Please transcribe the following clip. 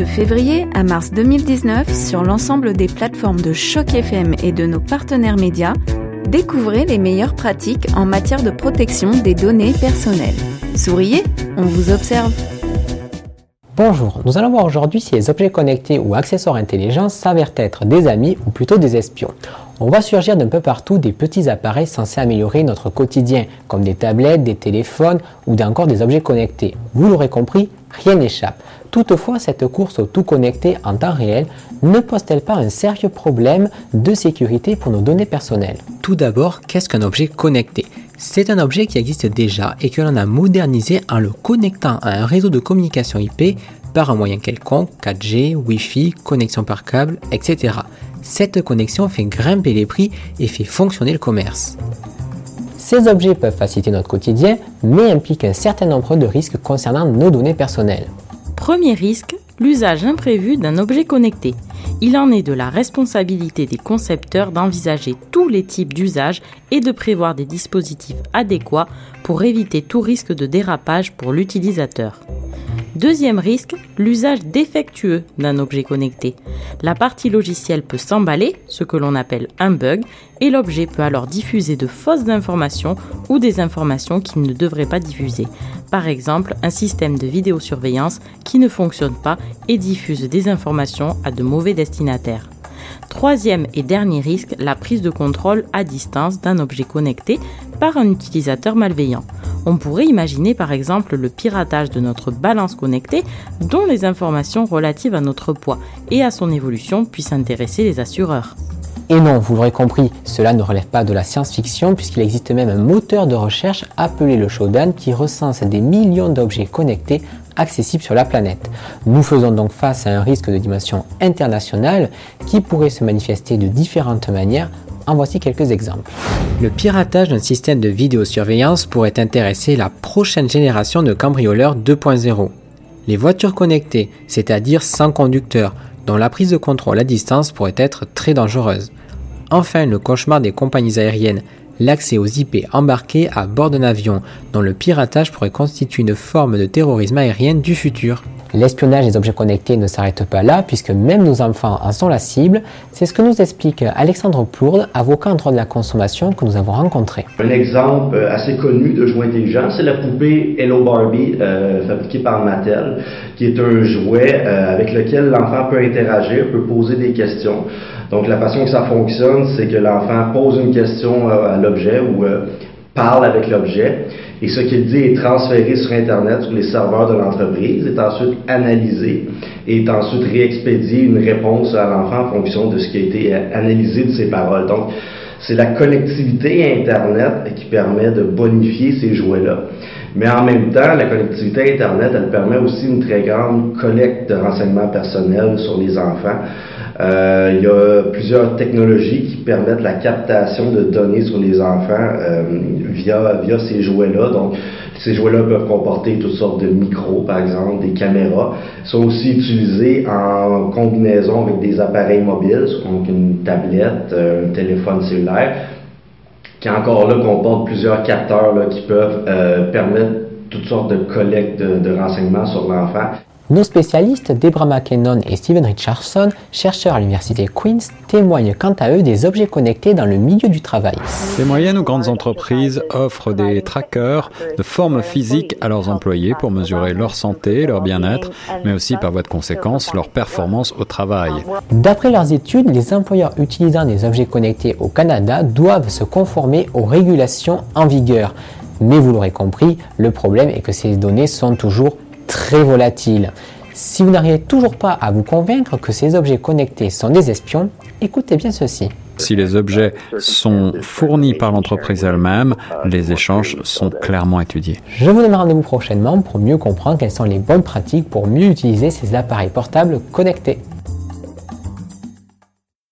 De février à mars 2019, sur l'ensemble des plateformes de Choc FM et de nos partenaires médias, découvrez les meilleures pratiques en matière de protection des données personnelles. Souriez, on vous observe. Bonjour, nous allons voir aujourd'hui si les objets connectés ou accessoires intelligents s'avèrent être des amis ou plutôt des espions. On voit surgir d'un peu partout des petits appareils censés améliorer notre quotidien, comme des tablettes, des téléphones ou encore des objets connectés. Vous l'aurez compris, rien n'échappe. Toutefois, cette course au tout connecté en temps réel ne pose-t-elle pas un sérieux problème de sécurité pour nos données personnelles? Tout d'abord, qu'est-ce qu'un objet connecté? C'est un objet qui existe déjà et que l'on a modernisé en le connectant à un réseau de communication IP par un moyen quelconque, 4G, Wi-Fi, connexion par câble, etc. Cette connexion fait grimper les prix et fait fonctionner le commerce. Ces objets peuvent faciliter notre quotidien, mais impliquent un certain nombre de risques concernant nos données personnelles. Premier risque, l'usage imprévu d'un objet connecté. Il en est de la responsabilité des concepteurs d'envisager tous les types d'usages et de prévoir des dispositifs adéquats pour éviter tout risque de dérapage pour l'utilisateur. Deuxième risque, l'usage défectueux d'un objet connecté. La partie logicielle peut s'emballer, ce que l'on appelle un bug, et l'objet peut alors diffuser de fausses informations ou des informations qu'il ne devrait pas diffuser. Par exemple, un système de vidéosurveillance qui ne fonctionne pas et diffuse des informations à de mauvais destinataires. Troisième et dernier risque, la prise de contrôle à distance d'un objet connecté par un utilisateur malveillant. On pourrait imaginer par exemple le piratage de notre balance connectée dont les informations relatives à notre poids et à son évolution puissent intéresser les assureurs. Et non, vous l'aurez compris, cela ne relève pas de la science-fiction puisqu'il existe même un moteur de recherche appelé le Shodan qui recense des millions d'objets connectés accessibles sur la planète. Nous faisons donc face à un risque de dimension internationale qui pourrait se manifester de différentes manières en voici quelques exemples. Le piratage d'un système de vidéosurveillance pourrait intéresser la prochaine génération de cambrioleurs 2.0. Les voitures connectées, c'est-à-dire sans conducteur, dont la prise de contrôle à distance pourrait être très dangereuse. Enfin, le cauchemar des compagnies aériennes, l'accès aux IP embarqués à bord d'un avion, dont le piratage pourrait constituer une forme de terrorisme aérien du futur. L'espionnage des objets connectés ne s'arrête pas là, puisque même nos enfants en sont la cible. C'est ce que nous explique Alexandre Plourde, avocat en droit de la consommation que nous avons rencontré. Un exemple assez connu de jouet intelligent, c'est la poupée Hello Barbie, euh, fabriquée par Mattel, qui est un jouet euh, avec lequel l'enfant peut interagir, peut poser des questions. Donc la façon que ça fonctionne, c'est que l'enfant pose une question euh, à l'objet ou parle avec l'objet et ce qu'il dit est transféré sur Internet, sur les serveurs de l'entreprise, est ensuite analysé et est ensuite réexpédié une réponse à l'enfant en fonction de ce qui a été analysé de ses paroles. Donc, c'est la connectivité Internet qui permet de bonifier ces jouets-là. Mais en même temps, la connectivité Internet, elle permet aussi une très grande collecte de renseignements personnels sur les enfants. Euh, il y a plusieurs technologies qui permettent la captation de données sur les enfants euh, via, via ces jouets-là. Donc, ces jouets-là peuvent comporter toutes sortes de micros, par exemple, des caméras. Ils sont aussi utilisés en combinaison avec des appareils mobiles, donc une tablette, euh, un téléphone cellulaire, qui encore là comportent plusieurs capteurs là, qui peuvent permettre toutes sortes de collectes de, de renseignements sur l'enfant. Nos spécialistes Debra McKinnon et Steven Richardson, chercheurs à l'université Queen's, témoignent quant à eux des objets connectés dans le milieu du travail. Les moyennes ou grandes entreprises offrent des trackers de forme physique à leurs employés pour mesurer leur santé, leur bien-être, mais aussi par voie de conséquence leur performance au travail. D'après leurs études, les employeurs utilisant des objets connectés au Canada doivent se conformer aux régulations en vigueur. Mais vous l'aurez compris, le problème est que ces données sont toujours très volatile. Si vous n'arrivez toujours pas à vous convaincre que ces objets connectés sont des espions, écoutez bien ceci. Si les objets sont fournis par l'entreprise elle-même, les échanges sont clairement étudiés. Je vous donne rendez-vous prochainement pour mieux comprendre quelles sont les bonnes pratiques pour mieux utiliser ces appareils portables connectés.